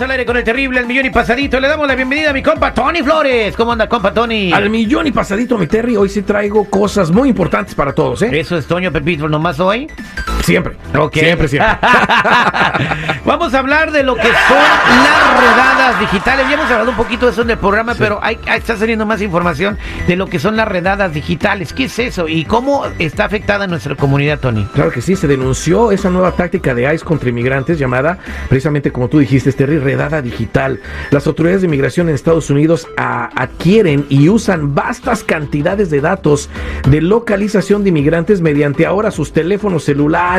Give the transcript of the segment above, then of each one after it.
Al aire con el terrible, el millón y pasadito. Le damos la bienvenida a mi compa Tony Flores. ¿Cómo anda, compa Tony? Al millón y pasadito, mi Terry. Hoy sí traigo cosas muy importantes para todos, ¿eh? Eso es Toño Pepito, nomás hoy. Siempre. Ok. Siempre, siempre. Vamos a hablar de lo que son las redadas digitales. Ya hemos hablado un poquito de eso en el programa, pero hay, hay- está saliendo más información de lo que son las redadas digitales. ¿Qué es eso? ¿Y cómo está afectada nuestra comunidad, Tony? Claro que sí, se denunció esa nueva táctica de ICE contra inmigrantes llamada, precisamente como tú dijiste, Terry, redada digital. Las autoridades de inmigración en Estados Unidos a- adquieren y usan vastas cantidades de datos de localización de inmigrantes mediante ahora sus teléfonos celulares.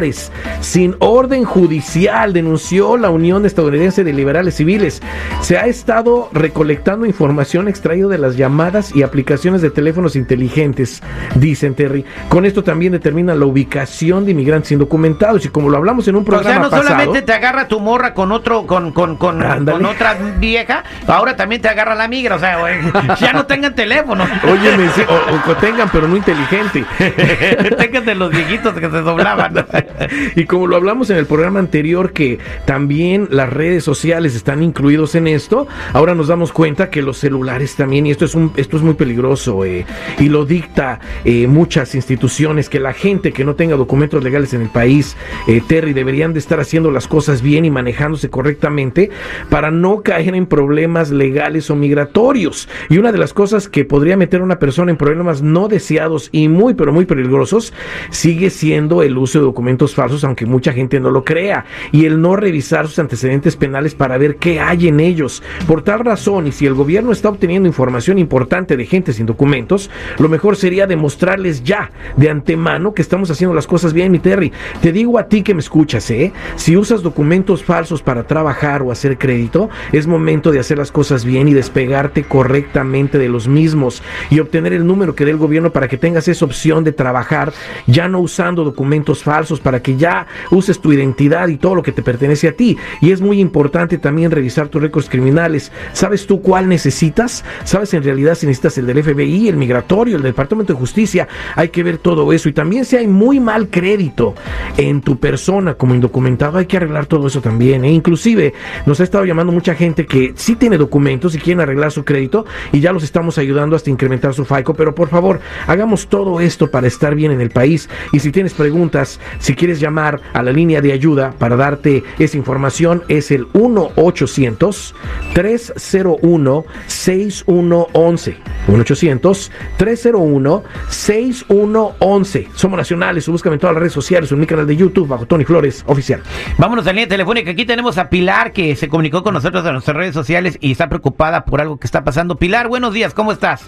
Sin orden judicial, denunció la Unión Estadounidense de Liberales Civiles. Se ha estado recolectando información extraída de las llamadas y aplicaciones de teléfonos inteligentes, dicen Terry. Con esto también determina la ubicación de inmigrantes indocumentados y como lo hablamos en un O programa sea, no pasado, solamente te agarra tu morra con otro, con, con, con, Ándale. con otra vieja, ahora también te agarra la migra. O sea, ya no tengan teléfono. Sí, o, o tengan, pero no inteligente. tengan de los viejitos que se doblaban. y como lo hablamos en el programa anterior, que también las redes sociales están incluidos en esto, ahora nos damos cuenta que los celulares también, y esto es, un, esto es muy peligroso, eh, y lo dicta eh, muchas instituciones, que la gente que no tenga documentos legales en el país, eh, Terry, deberían de estar haciendo las cosas bien y manejándose correctamente para no caer en problemas legales o migratorios. Y una de las cosas que podría meter a una persona en problemas no deseados y muy, pero muy peligrosos, sigue siendo el uso de documentos falsos, aunque mucha gente no lo crea, y el no revisar sus antecedentes penales para ver qué hay en ellos. Por tal razón, y si el gobierno está obteniendo información importante de gente sin documentos, lo mejor sería demostrarles ya de antemano que estamos haciendo las cosas bien, mi Terry. Te digo a ti que me escuchas, ¿eh? Si usas documentos falsos para trabajar o hacer crédito, es momento de hacer las cosas bien y despegarte correctamente de los mismos y obtener el número que dé el gobierno para que tengas esa opción de trabajar ya no usando documentos falsos, para que ya uses tu identidad y todo lo que te pertenece a ti. Y es muy importante también revisar tus récords criminales. ¿Sabes tú cuál necesitas? ¿Sabes en realidad si necesitas el del FBI, el migratorio, el Departamento de Justicia? Hay que ver todo eso. Y también si hay muy mal crédito en tu persona como indocumentado, hay que arreglar todo eso también. E inclusive nos ha estado llamando mucha gente que sí tiene documentos y quieren arreglar su crédito y ya los estamos ayudando hasta incrementar su FICO. Pero por favor, hagamos todo esto para estar bien en el país. Y si tienes preguntas, si quieres llamar a la línea de ayuda para darte esa información, es el 1-800-301-6111. 1-800-301-6111. Somos nacionales, o búscame en todas las redes sociales en mi canal de YouTube bajo Tony Flores Oficial. Vámonos a la línea telefónica. Aquí tenemos a Pilar que se comunicó con nosotros en nuestras redes sociales y está preocupada por algo que está pasando. Pilar, buenos días, ¿cómo estás?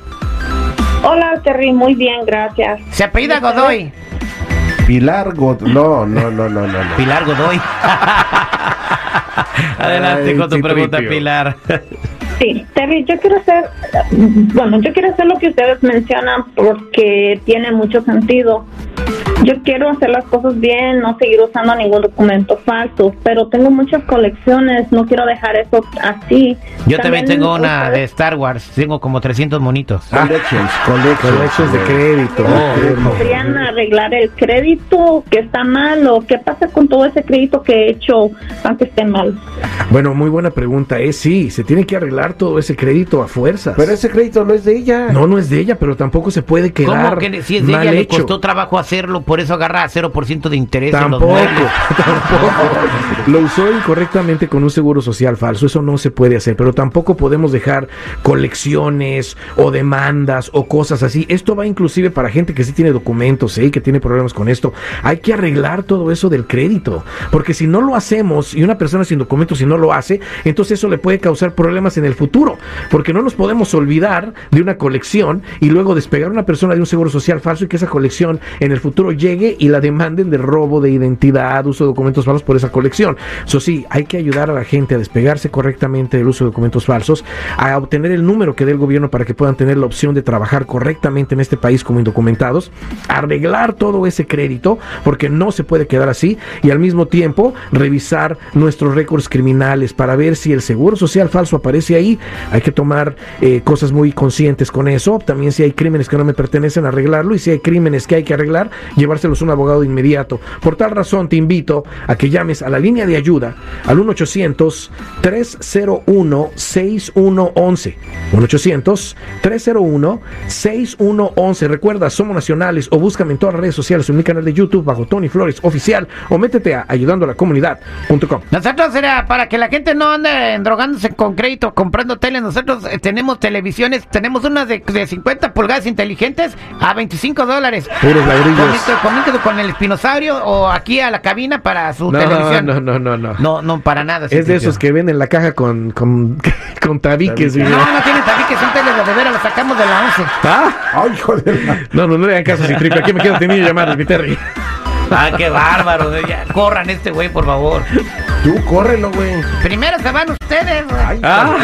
Hola, Terry, muy bien, gracias. Se apellida Godoy. Pilar God... No, no, no, no, no. no. Pilar Godoy. Adelante Ay, con tu pregunta, Pilar. Sí, Terry, yo quiero hacer, bueno, yo quiero hacer lo que ustedes mencionan porque tiene mucho sentido. Yo quiero hacer las cosas bien, no seguir usando ningún documento falso, pero tengo muchas colecciones, no quiero dejar eso así. Yo también tengo una de Star Wars. Tengo como 300 monitos. Collections, collections. Collections de crédito. Oh, ¿Podrían arreglar el crédito que está mal o qué pasa con todo ese crédito que he hecho aunque esté mal? Bueno, muy buena pregunta. Es sí, se tiene que arreglar todo ese crédito a fuerzas. Pero ese crédito no es de ella. No, no es de ella, pero tampoco se puede quedar ¿Cómo que si es de mal ella le costó trabajo hacerlo? Por eso agarra 0% de interés en los Tampoco, tampoco. Lo usó incorrectamente con un seguro social falso. Eso no se puede hacer. Pero tampoco podemos dejar colecciones o demandas o cosas así. Esto va inclusive para gente que sí tiene documentos ¿eh? y que tiene problemas con esto. Hay que arreglar todo eso del crédito. Porque si no lo hacemos y una persona sin documentos si no lo hace, entonces eso le puede causar problemas en el futuro. Porque no nos podemos olvidar de una colección y luego despegar a una persona de un seguro social falso y que esa colección en el futuro llegue y la demanden de robo de identidad, uso de documentos falsos por esa colección. Eso sí, hay que ayudar a la gente a despegarse correctamente del uso de documentos falsos, a obtener el número que dé el gobierno para que puedan tener la opción de trabajar correctamente en este país como indocumentados, arreglar todo ese crédito, porque no se puede quedar así, y al mismo tiempo revisar nuestros récords criminales para ver si el seguro social falso aparece ahí. Hay que tomar eh, cosas muy conscientes con eso. También si hay crímenes que no me pertenecen, arreglarlo, y si hay crímenes que hay que arreglar, llevar llevárselos a un abogado de inmediato. Por tal razón, te invito a que llames a la línea de ayuda al 1-800-301-6111. 1-800-301-6111. Recuerda, somos nacionales o búscame en todas las redes sociales, en mi canal de YouTube bajo Tony Flores Oficial o métete a ayudando a la comunidad.com. Nosotros era para que la gente no ande drogándose con crédito, comprando tele. Nosotros eh, tenemos televisiones, tenemos unas de, de 50 pulgadas inteligentes a 25 dólares. Puros ladrillos. Conéctalo- conéctalo con el espinosaurio o aquí a la cabina para su No, televisión. no, no, no, no. No, no, para nada. Es de esos que ven en la caja con, con, con tabiques. No, no tienen tabiques, son teles de veras, las sacamos de la 11. ¿Ah? Ay, hijo de la- No, no, no le hagan caso, Citrico. Aquí me quedo teniendo llamadas, mi Terry. Ah, qué bárbaro. ya, corran este güey, por favor. Tú córrelo, güey. Primero se van ustedes, güey. Ay, Ah.